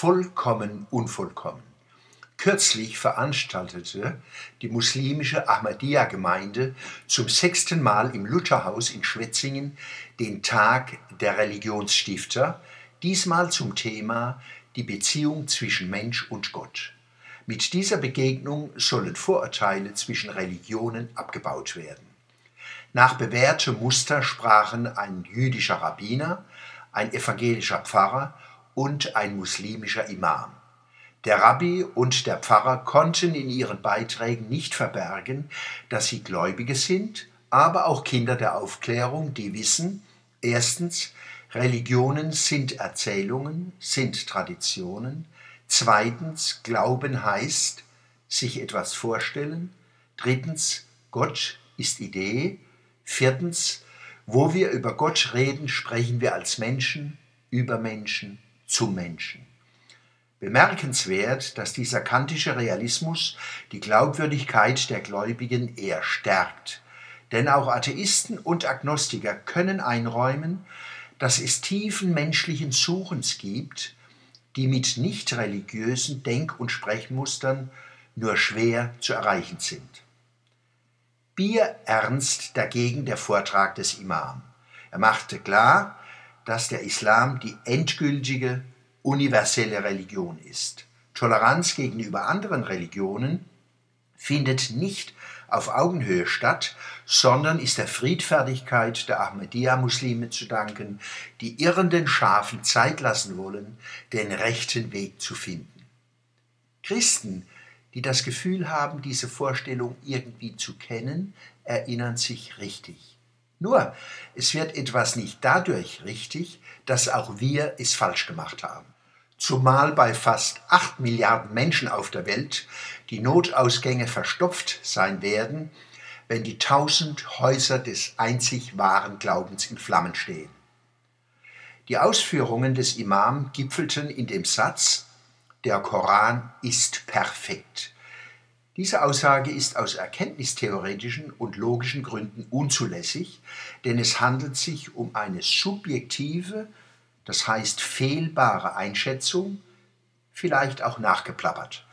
vollkommen unvollkommen. Kürzlich veranstaltete die muslimische Ahmadiyya-Gemeinde zum sechsten Mal im Lutherhaus in Schwetzingen den Tag der Religionsstifter, diesmal zum Thema die Beziehung zwischen Mensch und Gott. Mit dieser Begegnung sollen Vorurteile zwischen Religionen abgebaut werden. Nach bewährtem Muster sprachen ein jüdischer Rabbiner, ein evangelischer Pfarrer und ein muslimischer Imam. Der Rabbi und der Pfarrer konnten in ihren Beiträgen nicht verbergen, dass sie Gläubige sind, aber auch Kinder der Aufklärung, die wissen, erstens, Religionen sind Erzählungen, sind Traditionen, zweitens, Glauben heißt, sich etwas vorstellen, drittens, Gott ist Idee, viertens, wo wir über Gott reden, sprechen wir als Menschen, über Menschen, zum Menschen. Bemerkenswert, dass dieser kantische Realismus die Glaubwürdigkeit der Gläubigen eher stärkt. Denn auch Atheisten und Agnostiker können einräumen, dass es tiefen menschlichen Suchens gibt, die mit nicht religiösen Denk- und Sprechmustern nur schwer zu erreichen sind. Bierernst dagegen der Vortrag des Imam. Er machte klar, dass der Islam die endgültige universelle Religion ist. Toleranz gegenüber anderen Religionen findet nicht auf Augenhöhe statt, sondern ist der Friedfertigkeit der Ahmadiyya-Muslime zu danken, die irrenden Schafen Zeit lassen wollen, den rechten Weg zu finden. Christen, die das Gefühl haben, diese Vorstellung irgendwie zu kennen, erinnern sich richtig. Nur, es wird etwas nicht dadurch richtig, dass auch wir es falsch gemacht haben zumal bei fast acht Milliarden Menschen auf der Welt die Notausgänge verstopft sein werden, wenn die tausend Häuser des einzig wahren Glaubens in Flammen stehen. Die Ausführungen des Imam gipfelten in dem Satz, der Koran ist perfekt. Diese Aussage ist aus erkenntnistheoretischen und logischen Gründen unzulässig, denn es handelt sich um eine subjektive das heißt fehlbare Einschätzung, vielleicht auch nachgeplappert.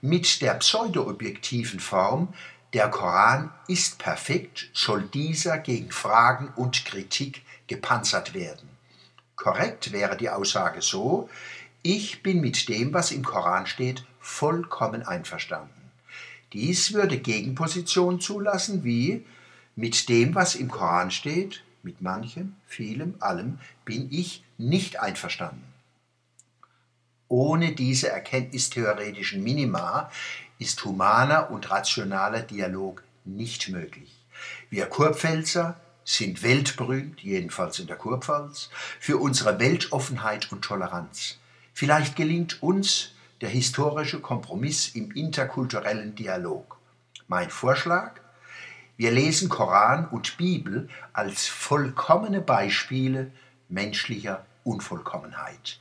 Mit der pseudo-objektiven Form der Koran ist perfekt, soll dieser gegen Fragen und Kritik gepanzert werden. Korrekt wäre die Aussage so, ich bin mit dem, was im Koran steht, vollkommen einverstanden. Dies würde Gegenpositionen zulassen wie mit dem, was im Koran steht, mit manchem, vielem, allem bin ich nicht einverstanden. Ohne diese erkenntnistheoretischen Minima ist humaner und rationaler Dialog nicht möglich. Wir Kurpfälzer sind weltberühmt, jedenfalls in der Kurpfalz, für unsere Weltoffenheit und Toleranz. Vielleicht gelingt uns der historische Kompromiss im interkulturellen Dialog. Mein Vorschlag, wir lesen Koran und Bibel als vollkommene Beispiele menschlicher Unvollkommenheit.